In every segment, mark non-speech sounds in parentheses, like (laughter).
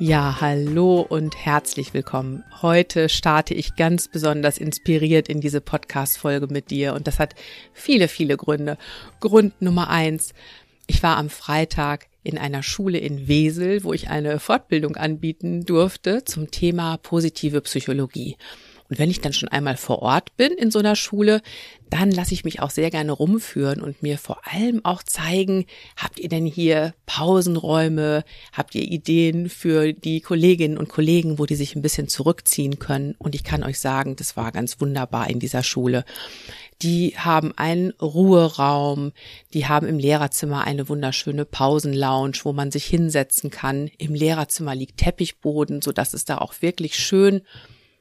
Ja, hallo und herzlich willkommen. Heute starte ich ganz besonders inspiriert in diese Podcast-Folge mit dir und das hat viele, viele Gründe. Grund Nummer eins. Ich war am Freitag in einer Schule in Wesel, wo ich eine Fortbildung anbieten durfte zum Thema positive Psychologie. Und wenn ich dann schon einmal vor Ort bin in so einer Schule, dann lasse ich mich auch sehr gerne rumführen und mir vor allem auch zeigen, habt ihr denn hier Pausenräume, habt ihr Ideen für die Kolleginnen und Kollegen, wo die sich ein bisschen zurückziehen können. Und ich kann euch sagen, das war ganz wunderbar in dieser Schule. Die haben einen Ruheraum, die haben im Lehrerzimmer eine wunderschöne Pausenlounge, wo man sich hinsetzen kann. Im Lehrerzimmer liegt Teppichboden, so dass es da auch wirklich schön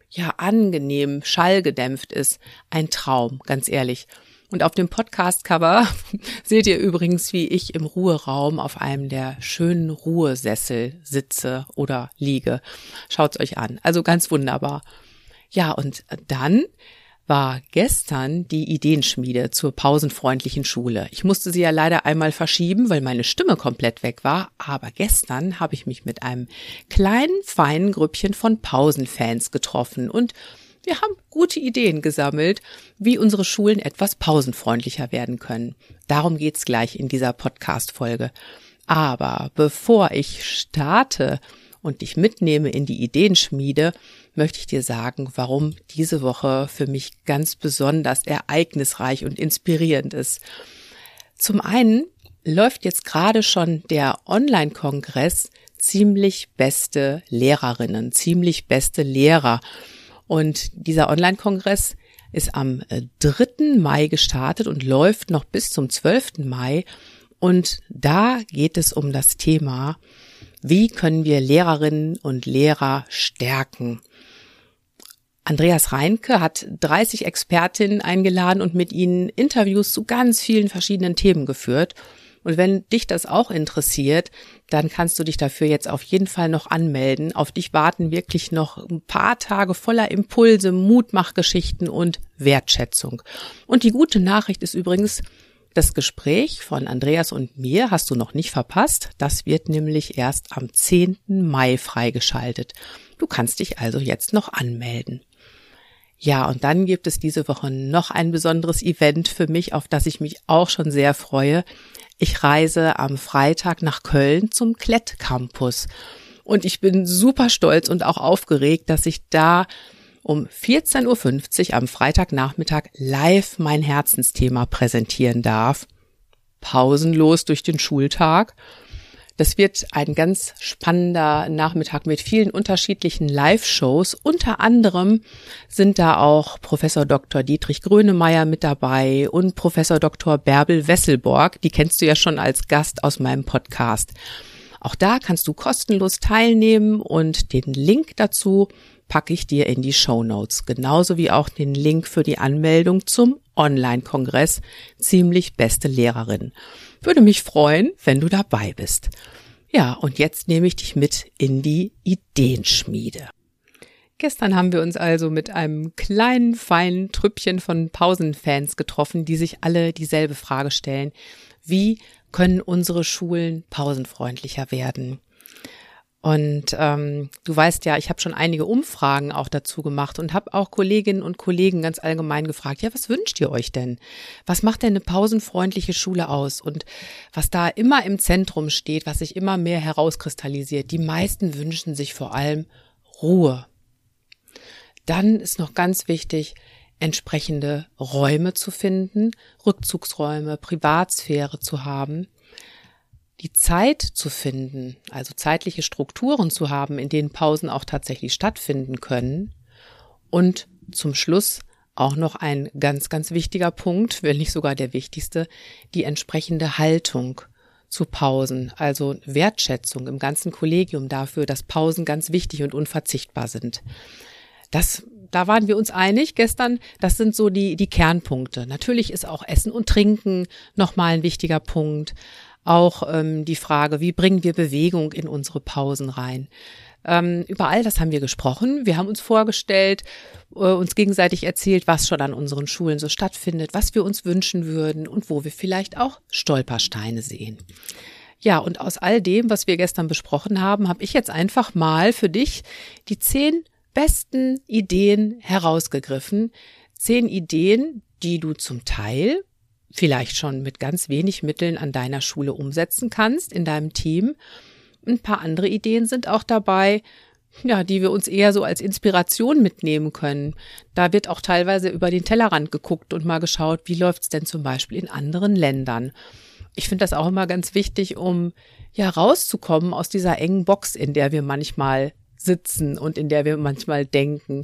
ja angenehm, schallgedämpft ist. Ein Traum, ganz ehrlich. Und auf dem Podcast-Cover (laughs) seht ihr übrigens, wie ich im Ruheraum auf einem der schönen Ruhesessel sitze oder liege. Schaut's euch an. Also ganz wunderbar. Ja, und dann war gestern die Ideenschmiede zur pausenfreundlichen Schule. Ich musste sie ja leider einmal verschieben, weil meine Stimme komplett weg war, aber gestern habe ich mich mit einem kleinen, feinen Grüppchen von Pausenfans getroffen und wir haben gute Ideen gesammelt, wie unsere Schulen etwas pausenfreundlicher werden können. Darum geht's gleich in dieser Podcast-Folge. Aber bevor ich starte und dich mitnehme in die Ideenschmiede, möchte ich dir sagen, warum diese Woche für mich ganz besonders ereignisreich und inspirierend ist. Zum einen läuft jetzt gerade schon der Online-Kongress ziemlich beste Lehrerinnen, ziemlich beste Lehrer. Und dieser Online-Kongress ist am 3. Äh, Mai gestartet und läuft noch bis zum 12. Mai. Und da geht es um das Thema, wie können wir Lehrerinnen und Lehrer stärken? Andreas Reinke hat 30 Expertinnen eingeladen und mit ihnen Interviews zu ganz vielen verschiedenen Themen geführt. Und wenn dich das auch interessiert, dann kannst du dich dafür jetzt auf jeden Fall noch anmelden. Auf dich warten wirklich noch ein paar Tage voller Impulse, Mutmachgeschichten und Wertschätzung. Und die gute Nachricht ist übrigens, das Gespräch von Andreas und mir hast du noch nicht verpasst. Das wird nämlich erst am 10. Mai freigeschaltet. Du kannst dich also jetzt noch anmelden. Ja, und dann gibt es diese Woche noch ein besonderes Event für mich, auf das ich mich auch schon sehr freue. Ich reise am Freitag nach Köln zum Klett Campus. Und ich bin super stolz und auch aufgeregt, dass ich da um 14.50 Uhr am Freitagnachmittag live mein Herzensthema präsentieren darf. Pausenlos durch den Schultag. Das wird ein ganz spannender Nachmittag mit vielen unterschiedlichen Live-Shows. Unter anderem sind da auch Professor Dr. Dietrich Grönemeyer mit dabei und Professor Dr. Bärbel Wesselborg. Die kennst du ja schon als Gast aus meinem Podcast. Auch da kannst du kostenlos teilnehmen und den Link dazu packe ich dir in die Show Notes. Genauso wie auch den Link für die Anmeldung zum Online-Kongress Ziemlich beste Lehrerin. Würde mich freuen, wenn du dabei bist. Ja, und jetzt nehme ich dich mit in die Ideenschmiede. Gestern haben wir uns also mit einem kleinen, feinen Trüppchen von Pausenfans getroffen, die sich alle dieselbe Frage stellen. Wie können unsere Schulen pausenfreundlicher werden? Und ähm, du weißt ja, ich habe schon einige Umfragen auch dazu gemacht und habe auch Kolleginnen und Kollegen ganz allgemein gefragt, ja, was wünscht ihr euch denn? Was macht denn eine pausenfreundliche Schule aus? Und was da immer im Zentrum steht, was sich immer mehr herauskristallisiert, die meisten wünschen sich vor allem Ruhe. Dann ist noch ganz wichtig, entsprechende Räume zu finden, Rückzugsräume, Privatsphäre zu haben die Zeit zu finden, also zeitliche Strukturen zu haben, in denen Pausen auch tatsächlich stattfinden können. Und zum Schluss auch noch ein ganz, ganz wichtiger Punkt, wenn nicht sogar der wichtigste, die entsprechende Haltung zu Pausen, also Wertschätzung im ganzen Kollegium dafür, dass Pausen ganz wichtig und unverzichtbar sind. Das, da waren wir uns einig gestern. Das sind so die, die Kernpunkte. Natürlich ist auch Essen und Trinken nochmal ein wichtiger Punkt. Auch ähm, die Frage, wie bringen wir Bewegung in unsere Pausen rein? Ähm, über all das haben wir gesprochen. Wir haben uns vorgestellt, äh, uns gegenseitig erzählt, was schon an unseren Schulen so stattfindet, was wir uns wünschen würden und wo wir vielleicht auch Stolpersteine sehen. Ja, und aus all dem, was wir gestern besprochen haben, habe ich jetzt einfach mal für dich die zehn besten Ideen herausgegriffen. Zehn Ideen, die du zum Teil vielleicht schon mit ganz wenig Mitteln an deiner Schule umsetzen kannst, in deinem Team ein paar andere Ideen sind auch dabei, ja, die wir uns eher so als Inspiration mitnehmen können. Da wird auch teilweise über den Tellerrand geguckt und mal geschaut, wie läuft's denn zum Beispiel in anderen Ländern. Ich finde das auch immer ganz wichtig, um ja rauszukommen aus dieser engen Box, in der wir manchmal sitzen und in der wir manchmal denken.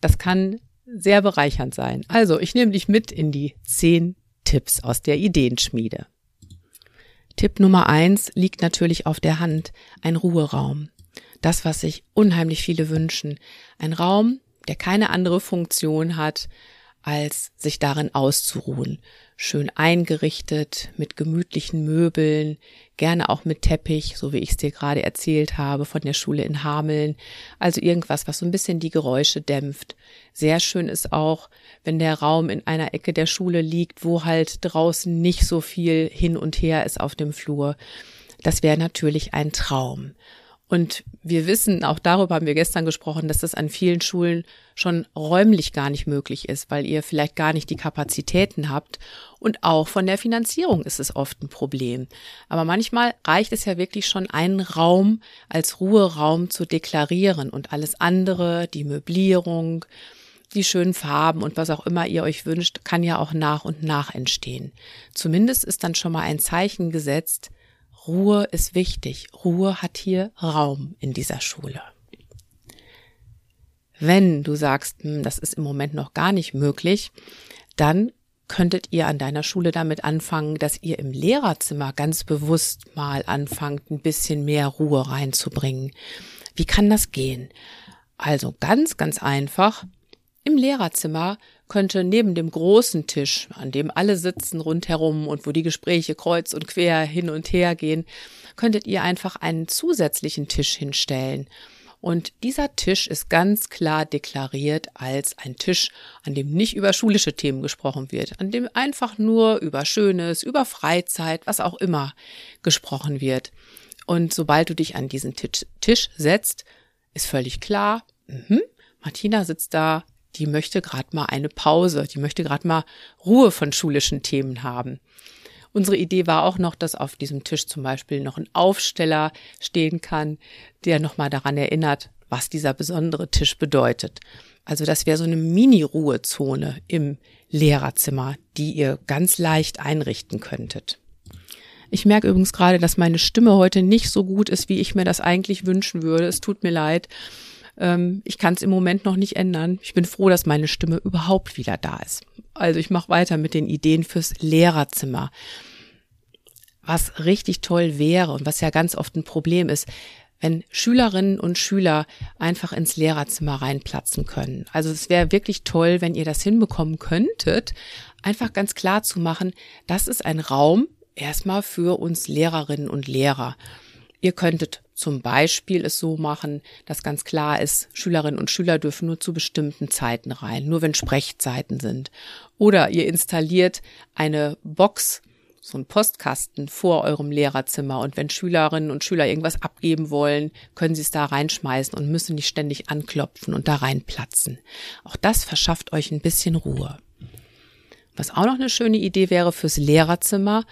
Das kann sehr bereichernd sein. Also, ich nehme dich mit in die zehn Tipps aus der Ideenschmiede. Tipp Nummer eins liegt natürlich auf der Hand, ein Ruheraum. Das, was sich unheimlich viele wünschen. Ein Raum, der keine andere Funktion hat, als sich darin auszuruhen. Schön eingerichtet, mit gemütlichen Möbeln, gerne auch mit Teppich, so wie ich es dir gerade erzählt habe, von der Schule in Hameln. Also irgendwas, was so ein bisschen die Geräusche dämpft. Sehr schön ist auch, wenn der Raum in einer Ecke der Schule liegt, wo halt draußen nicht so viel hin und her ist auf dem Flur. Das wäre natürlich ein Traum. Und wir wissen, auch darüber haben wir gestern gesprochen, dass das an vielen Schulen schon räumlich gar nicht möglich ist, weil ihr vielleicht gar nicht die Kapazitäten habt. Und auch von der Finanzierung ist es oft ein Problem. Aber manchmal reicht es ja wirklich schon, einen Raum als Ruheraum zu deklarieren und alles andere, die Möblierung, die schönen Farben und was auch immer ihr euch wünscht, kann ja auch nach und nach entstehen. Zumindest ist dann schon mal ein Zeichen gesetzt, Ruhe ist wichtig. Ruhe hat hier Raum in dieser Schule. Wenn du sagst, hm, das ist im Moment noch gar nicht möglich, dann könntet ihr an deiner Schule damit anfangen, dass ihr im Lehrerzimmer ganz bewusst mal anfangt, ein bisschen mehr Ruhe reinzubringen. Wie kann das gehen? Also ganz, ganz einfach. Im Lehrerzimmer könnte neben dem großen Tisch, an dem alle sitzen rundherum und wo die Gespräche kreuz und quer hin und her gehen, könntet ihr einfach einen zusätzlichen Tisch hinstellen. Und dieser Tisch ist ganz klar deklariert als ein Tisch, an dem nicht über schulische Themen gesprochen wird, an dem einfach nur über Schönes, über Freizeit, was auch immer gesprochen wird. Und sobald du dich an diesen Tisch, Tisch setzt, ist völlig klar, mh, Martina sitzt da die möchte gerade mal eine Pause, die möchte gerade mal Ruhe von schulischen Themen haben. Unsere Idee war auch noch, dass auf diesem Tisch zum Beispiel noch ein Aufsteller stehen kann, der nochmal daran erinnert, was dieser besondere Tisch bedeutet. Also das wäre so eine Mini-Ruhezone im Lehrerzimmer, die ihr ganz leicht einrichten könntet. Ich merke übrigens gerade, dass meine Stimme heute nicht so gut ist, wie ich mir das eigentlich wünschen würde. Es tut mir leid. Ähm, ich kann es im Moment noch nicht ändern. Ich bin froh, dass meine Stimme überhaupt wieder da ist. Also ich mache weiter mit den Ideen fürs Lehrerzimmer. Was richtig toll wäre und was ja ganz oft ein Problem ist, wenn Schülerinnen und Schüler einfach ins Lehrerzimmer reinplatzen können. Also es wäre wirklich toll, wenn ihr das hinbekommen könntet, einfach ganz klar zu machen, das ist ein Raum erstmal für uns Lehrerinnen und Lehrer. Ihr könntet zum Beispiel es so machen, dass ganz klar ist, Schülerinnen und Schüler dürfen nur zu bestimmten Zeiten rein, nur wenn Sprechzeiten sind. Oder ihr installiert eine Box, so ein Postkasten vor eurem Lehrerzimmer und wenn Schülerinnen und Schüler irgendwas abgeben wollen, können sie es da reinschmeißen und müssen nicht ständig anklopfen und da reinplatzen. Auch das verschafft euch ein bisschen Ruhe. Was auch noch eine schöne Idee wäre fürs Lehrerzimmer,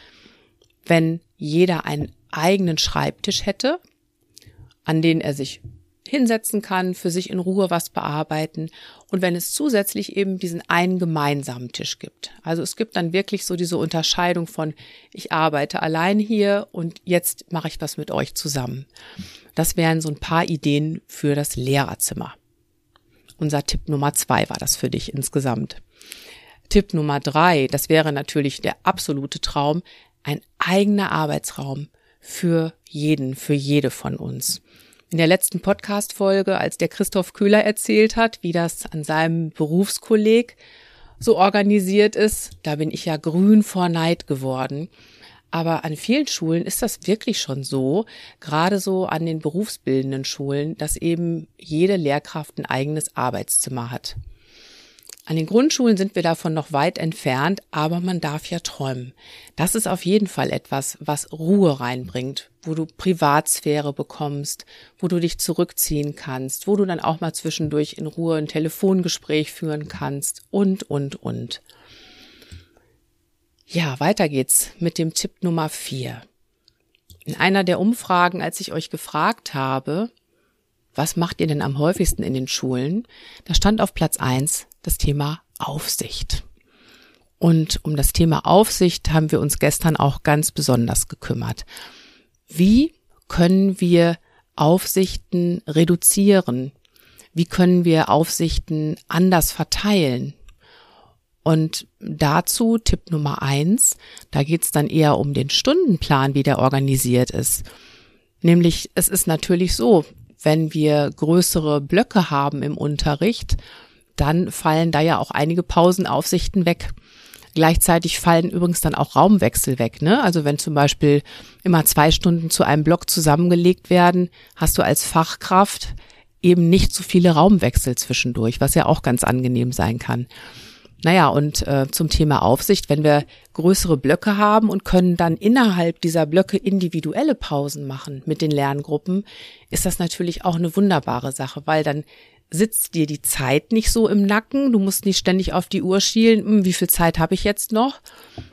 wenn jeder einen eigenen Schreibtisch hätte, an den er sich hinsetzen kann, für sich in Ruhe was bearbeiten und wenn es zusätzlich eben diesen einen gemeinsamen Tisch gibt. Also es gibt dann wirklich so diese Unterscheidung von ich arbeite allein hier und jetzt mache ich was mit euch zusammen. Das wären so ein paar Ideen für das Lehrerzimmer. Unser Tipp Nummer zwei war das für dich insgesamt. Tipp Nummer drei, das wäre natürlich der absolute Traum, ein eigener Arbeitsraum für jeden, für jede von uns. In der letzten Podcast-Folge, als der Christoph Köhler erzählt hat, wie das an seinem Berufskolleg so organisiert ist, da bin ich ja grün vor Neid geworden. Aber an vielen Schulen ist das wirklich schon so, gerade so an den berufsbildenden Schulen, dass eben jede Lehrkraft ein eigenes Arbeitszimmer hat. An den Grundschulen sind wir davon noch weit entfernt, aber man darf ja träumen. Das ist auf jeden Fall etwas, was Ruhe reinbringt, wo du Privatsphäre bekommst, wo du dich zurückziehen kannst, wo du dann auch mal zwischendurch in Ruhe ein Telefongespräch führen kannst und, und, und. Ja, weiter geht's mit dem Tipp Nummer vier. In einer der Umfragen, als ich euch gefragt habe, was macht ihr denn am häufigsten in den Schulen? Da stand auf Platz eins das Thema Aufsicht. Und um das Thema Aufsicht haben wir uns gestern auch ganz besonders gekümmert. Wie können wir Aufsichten reduzieren? Wie können wir Aufsichten anders verteilen? Und dazu Tipp Nummer eins, da geht es dann eher um den Stundenplan, wie der organisiert ist. Nämlich, es ist natürlich so, wenn wir größere Blöcke haben im Unterricht, dann fallen da ja auch einige Pausenaufsichten weg. Gleichzeitig fallen übrigens dann auch Raumwechsel weg. Ne? Also wenn zum Beispiel immer zwei Stunden zu einem Block zusammengelegt werden, hast du als Fachkraft eben nicht so viele Raumwechsel zwischendurch, was ja auch ganz angenehm sein kann. Naja, und äh, zum Thema Aufsicht, wenn wir größere Blöcke haben und können dann innerhalb dieser Blöcke individuelle Pausen machen mit den Lerngruppen, ist das natürlich auch eine wunderbare Sache, weil dann sitzt dir die Zeit nicht so im Nacken, du musst nicht ständig auf die Uhr schielen, hm, wie viel Zeit habe ich jetzt noch?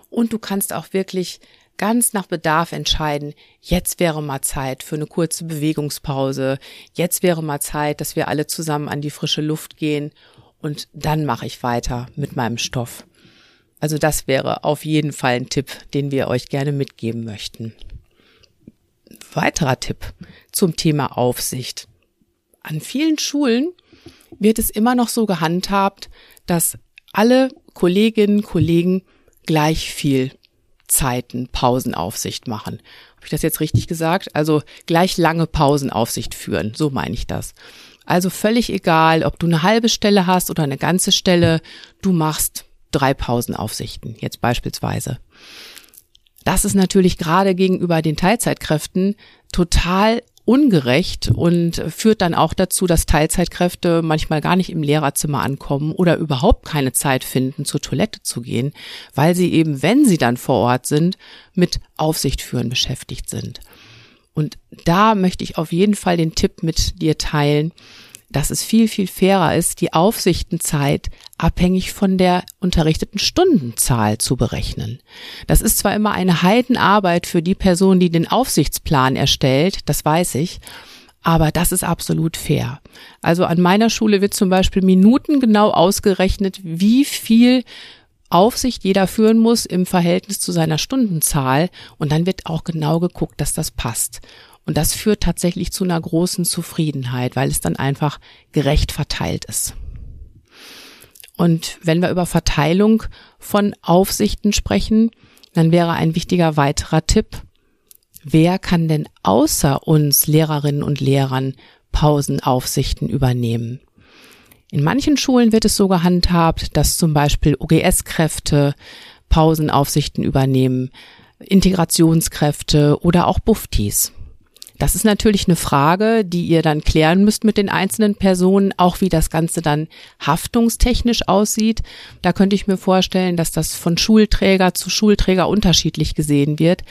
Und du kannst auch wirklich ganz nach Bedarf entscheiden, jetzt wäre mal Zeit für eine kurze Bewegungspause, jetzt wäre mal Zeit, dass wir alle zusammen an die frische Luft gehen und dann mache ich weiter mit meinem Stoff. Also das wäre auf jeden Fall ein Tipp, den wir euch gerne mitgeben möchten. Weiterer Tipp zum Thema Aufsicht. An vielen Schulen wird es immer noch so gehandhabt, dass alle Kolleginnen, Kollegen gleich viel Zeiten Pausenaufsicht machen. Habe ich das jetzt richtig gesagt? Also gleich lange Pausenaufsicht führen, so meine ich das. Also völlig egal, ob du eine halbe Stelle hast oder eine ganze Stelle, du machst drei Pausenaufsichten, jetzt beispielsweise. Das ist natürlich gerade gegenüber den Teilzeitkräften total ungerecht und führt dann auch dazu, dass Teilzeitkräfte manchmal gar nicht im Lehrerzimmer ankommen oder überhaupt keine Zeit finden, zur Toilette zu gehen, weil sie eben, wenn sie dann vor Ort sind, mit Aufsicht führen beschäftigt sind. Und da möchte ich auf jeden Fall den Tipp mit dir teilen, dass es viel, viel fairer ist, die Aufsichtenzeit abhängig von der unterrichteten Stundenzahl zu berechnen. Das ist zwar immer eine Heidenarbeit für die Person, die den Aufsichtsplan erstellt, das weiß ich, aber das ist absolut fair. Also an meiner Schule wird zum Beispiel minutengenau ausgerechnet, wie viel Aufsicht jeder führen muss im Verhältnis zu seiner Stundenzahl und dann wird auch genau geguckt, dass das passt. Und das führt tatsächlich zu einer großen Zufriedenheit, weil es dann einfach gerecht verteilt ist. Und wenn wir über Verteilung von Aufsichten sprechen, dann wäre ein wichtiger weiterer Tipp, wer kann denn außer uns Lehrerinnen und Lehrern Pausenaufsichten übernehmen? In manchen Schulen wird es so gehandhabt, dass zum Beispiel OGS-Kräfte Pausenaufsichten übernehmen, Integrationskräfte oder auch Buftis. Das ist natürlich eine Frage, die ihr dann klären müsst mit den einzelnen Personen, auch wie das Ganze dann haftungstechnisch aussieht. Da könnte ich mir vorstellen, dass das von Schulträger zu Schulträger unterschiedlich gesehen wird.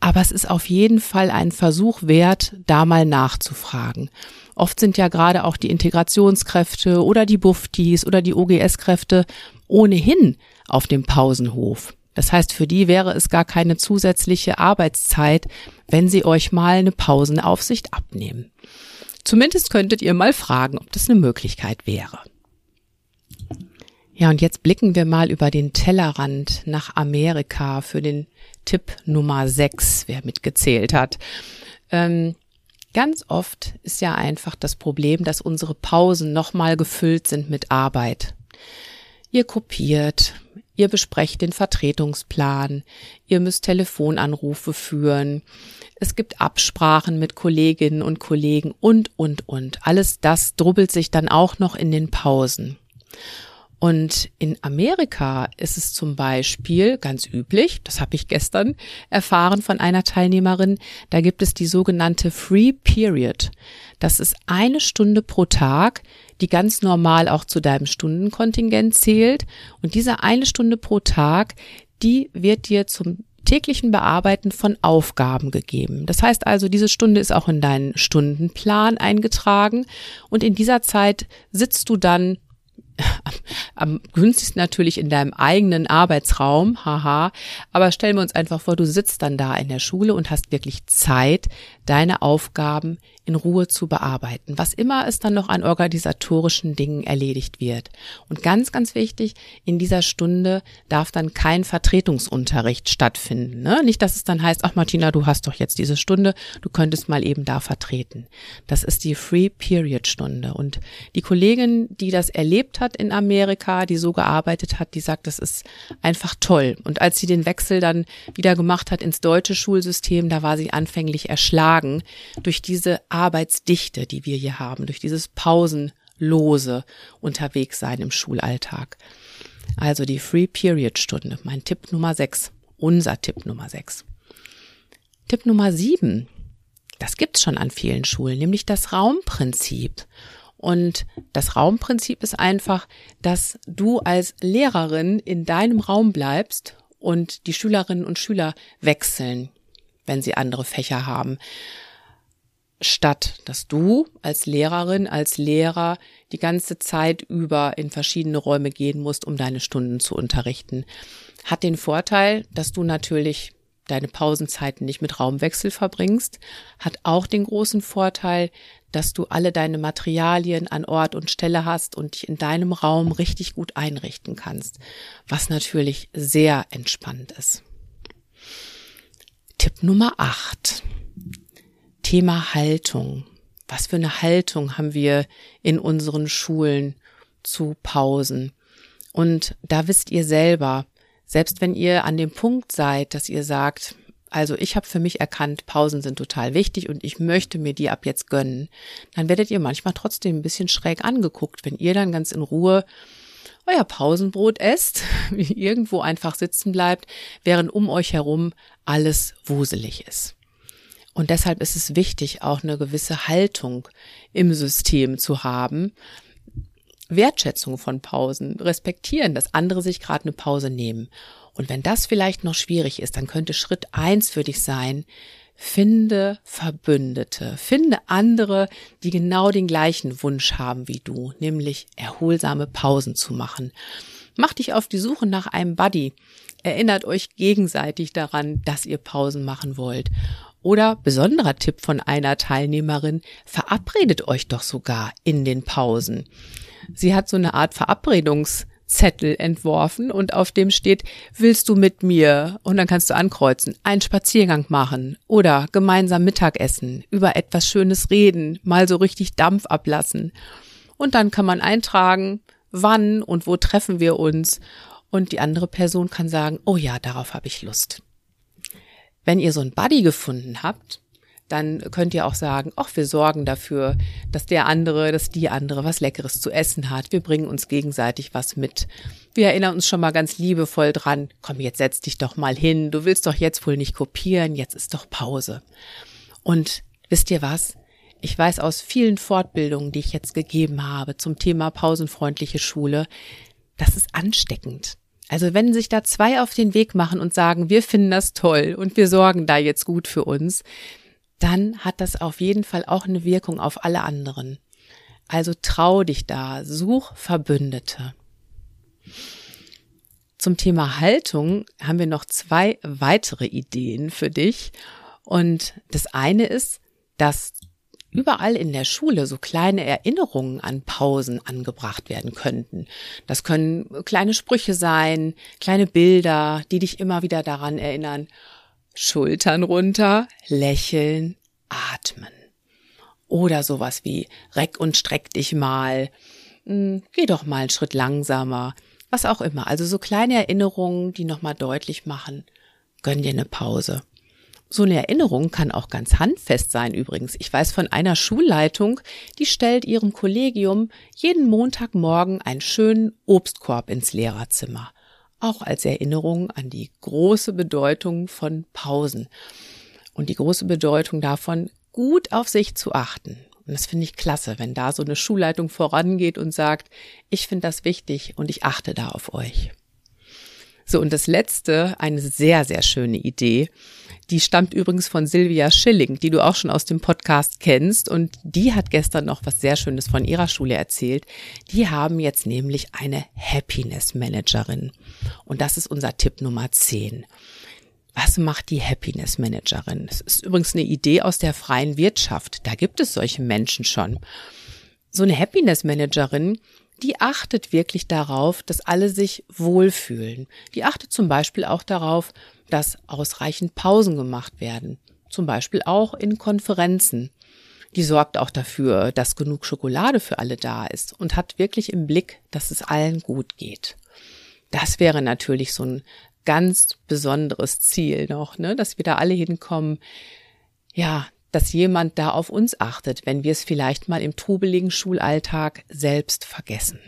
Aber es ist auf jeden Fall ein Versuch wert, da mal nachzufragen. Oft sind ja gerade auch die Integrationskräfte oder die Buftis oder die OGS-Kräfte ohnehin auf dem Pausenhof. Das heißt, für die wäre es gar keine zusätzliche Arbeitszeit, wenn sie euch mal eine Pausenaufsicht abnehmen. zumindest könntet ihr mal fragen, ob das eine Möglichkeit wäre. Ja, und jetzt blicken wir mal über den Tellerrand nach Amerika für den Tipp Nummer 6, wer mitgezählt hat. Ähm, ganz oft ist ja einfach das Problem, dass unsere Pausen nochmal gefüllt sind mit Arbeit. Ihr kopiert, ihr besprecht den Vertretungsplan, ihr müsst Telefonanrufe führen, es gibt Absprachen mit Kolleginnen und Kollegen und, und, und. Alles das drubbelt sich dann auch noch in den Pausen. Und in Amerika ist es zum Beispiel ganz üblich, das habe ich gestern erfahren von einer Teilnehmerin, da gibt es die sogenannte Free Period. Das ist eine Stunde pro Tag, die ganz normal auch zu deinem Stundenkontingent zählt. Und diese eine Stunde pro Tag, die wird dir zum täglichen Bearbeiten von Aufgaben gegeben. Das heißt also, diese Stunde ist auch in deinen Stundenplan eingetragen und in dieser Zeit sitzt du dann (laughs) am günstigsten natürlich in deinem eigenen Arbeitsraum, haha. Aber stellen wir uns einfach vor, du sitzt dann da in der Schule und hast wirklich Zeit, deine Aufgaben in Ruhe zu bearbeiten, was immer es dann noch an organisatorischen Dingen erledigt wird. Und ganz, ganz wichtig, in dieser Stunde darf dann kein Vertretungsunterricht stattfinden. Ne? Nicht, dass es dann heißt, ach Martina, du hast doch jetzt diese Stunde, du könntest mal eben da vertreten. Das ist die Free Period Stunde. Und die Kollegin, die das erlebt hat in Amerika, die so gearbeitet hat, die sagt, das ist einfach toll. Und als sie den Wechsel dann wieder gemacht hat ins deutsche Schulsystem, da war sie anfänglich erschlagen durch diese Arbeitsdichte, die wir hier haben, durch dieses pausenlose Unterwegssein im Schulalltag. Also die Free Period Stunde, mein Tipp Nummer 6, unser Tipp Nummer 6. Tipp Nummer 7, das gibt's schon an vielen Schulen, nämlich das Raumprinzip. Und das Raumprinzip ist einfach, dass du als Lehrerin in deinem Raum bleibst und die Schülerinnen und Schüler wechseln, wenn sie andere Fächer haben statt dass du als Lehrerin, als Lehrer die ganze Zeit über in verschiedene Räume gehen musst, um deine Stunden zu unterrichten. Hat den Vorteil, dass du natürlich deine Pausenzeiten nicht mit Raumwechsel verbringst, hat auch den großen Vorteil, dass du alle deine Materialien an Ort und Stelle hast und dich in deinem Raum richtig gut einrichten kannst, was natürlich sehr entspannt ist. Tipp Nummer 8. Thema Haltung. Was für eine Haltung haben wir in unseren Schulen zu Pausen? Und da wisst ihr selber, selbst wenn ihr an dem Punkt seid, dass ihr sagt, also ich habe für mich erkannt, Pausen sind total wichtig und ich möchte mir die ab jetzt gönnen, dann werdet ihr manchmal trotzdem ein bisschen schräg angeguckt, wenn ihr dann ganz in Ruhe euer Pausenbrot esst, (laughs) irgendwo einfach sitzen bleibt, während um euch herum alles wuselig ist. Und deshalb ist es wichtig, auch eine gewisse Haltung im System zu haben. Wertschätzung von Pausen, respektieren, dass andere sich gerade eine Pause nehmen. Und wenn das vielleicht noch schwierig ist, dann könnte Schritt eins für dich sein, finde Verbündete, finde andere, die genau den gleichen Wunsch haben wie du, nämlich erholsame Pausen zu machen. Mach dich auf die Suche nach einem Buddy. Erinnert euch gegenseitig daran, dass ihr Pausen machen wollt. Oder besonderer Tipp von einer Teilnehmerin, verabredet euch doch sogar in den Pausen. Sie hat so eine Art Verabredungszettel entworfen und auf dem steht, willst du mit mir? Und dann kannst du ankreuzen, einen Spaziergang machen oder gemeinsam Mittagessen, über etwas Schönes reden, mal so richtig Dampf ablassen. Und dann kann man eintragen, wann und wo treffen wir uns. Und die andere Person kann sagen, oh ja, darauf habe ich Lust. Wenn ihr so ein Buddy gefunden habt, dann könnt ihr auch sagen, ach, wir sorgen dafür, dass der andere, dass die andere was Leckeres zu essen hat. Wir bringen uns gegenseitig was mit. Wir erinnern uns schon mal ganz liebevoll dran, komm, jetzt setz dich doch mal hin. Du willst doch jetzt wohl nicht kopieren, jetzt ist doch Pause. Und wisst ihr was? Ich weiß aus vielen Fortbildungen, die ich jetzt gegeben habe zum Thema pausenfreundliche Schule, das ist ansteckend. Also wenn sich da zwei auf den Weg machen und sagen, wir finden das toll und wir sorgen da jetzt gut für uns, dann hat das auf jeden Fall auch eine Wirkung auf alle anderen. Also trau dich da, such Verbündete. Zum Thema Haltung haben wir noch zwei weitere Ideen für dich. Und das eine ist, dass überall in der Schule so kleine Erinnerungen an Pausen angebracht werden könnten. Das können kleine Sprüche sein, kleine Bilder, die dich immer wieder daran erinnern. Schultern runter, lächeln, atmen. Oder sowas wie reck und streck dich mal, hm, geh doch mal einen Schritt langsamer, was auch immer. Also so kleine Erinnerungen, die nochmal deutlich machen, gönn dir eine Pause. So eine Erinnerung kann auch ganz handfest sein übrigens. Ich weiß von einer Schulleitung, die stellt ihrem Kollegium jeden Montagmorgen einen schönen Obstkorb ins Lehrerzimmer. Auch als Erinnerung an die große Bedeutung von Pausen und die große Bedeutung davon, gut auf sich zu achten. Und das finde ich klasse, wenn da so eine Schulleitung vorangeht und sagt, ich finde das wichtig und ich achte da auf euch. So, und das letzte, eine sehr, sehr schöne Idee. Die stammt übrigens von Silvia Schilling, die du auch schon aus dem Podcast kennst. Und die hat gestern noch was sehr Schönes von ihrer Schule erzählt. Die haben jetzt nämlich eine Happiness Managerin. Und das ist unser Tipp Nummer 10. Was macht die Happiness Managerin? Das ist übrigens eine Idee aus der freien Wirtschaft. Da gibt es solche Menschen schon. So eine Happiness Managerin, die achtet wirklich darauf, dass alle sich wohlfühlen. Die achtet zum Beispiel auch darauf, dass ausreichend Pausen gemacht werden. Zum Beispiel auch in Konferenzen. Die sorgt auch dafür, dass genug Schokolade für alle da ist und hat wirklich im Blick, dass es allen gut geht. Das wäre natürlich so ein ganz besonderes Ziel noch, ne, dass wir da alle hinkommen. Ja, dass jemand da auf uns achtet, wenn wir es vielleicht mal im trubeligen Schulalltag selbst vergessen.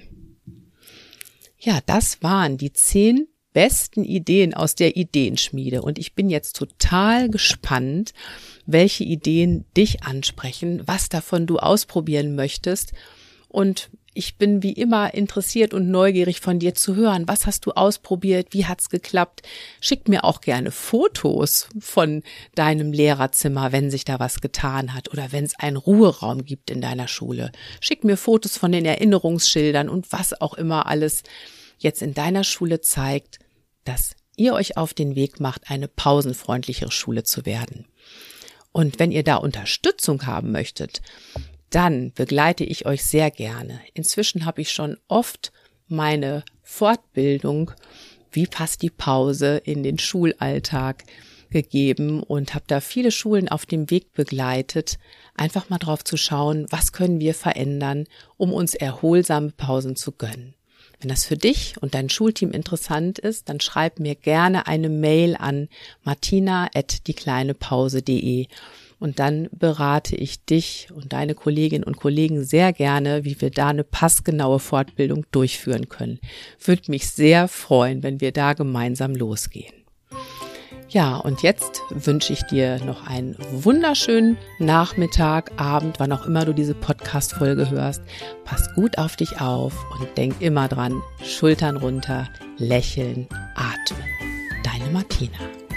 Ja, das waren die zehn besten Ideen aus der Ideenschmiede und ich bin jetzt total gespannt, welche Ideen dich ansprechen, was davon du ausprobieren möchtest und ich bin wie immer interessiert und neugierig von dir zu hören. Was hast du ausprobiert? Wie hat's geklappt? Schick mir auch gerne Fotos von deinem Lehrerzimmer, wenn sich da was getan hat oder wenn es einen Ruheraum gibt in deiner Schule. Schick mir Fotos von den Erinnerungsschildern und was auch immer alles jetzt in deiner Schule zeigt, dass ihr euch auf den Weg macht, eine pausenfreundlichere Schule zu werden. Und wenn ihr da Unterstützung haben möchtet, dann begleite ich euch sehr gerne. Inzwischen habe ich schon oft meine Fortbildung, wie passt die Pause in den Schulalltag gegeben und habe da viele Schulen auf dem Weg begleitet, einfach mal drauf zu schauen, was können wir verändern, um uns erholsame Pausen zu gönnen. Wenn das für dich und dein Schulteam interessant ist, dann schreib mir gerne eine Mail an martina@diekleinepause.de und dann berate ich dich und deine Kolleginnen und Kollegen sehr gerne, wie wir da eine passgenaue Fortbildung durchführen können. Würde mich sehr freuen, wenn wir da gemeinsam losgehen. Ja, und jetzt wünsche ich dir noch einen wunderschönen Nachmittag, Abend, wann auch immer du diese Podcast-Folge hörst. Pass gut auf dich auf und denk immer dran, Schultern runter, lächeln, atmen. Deine Martina.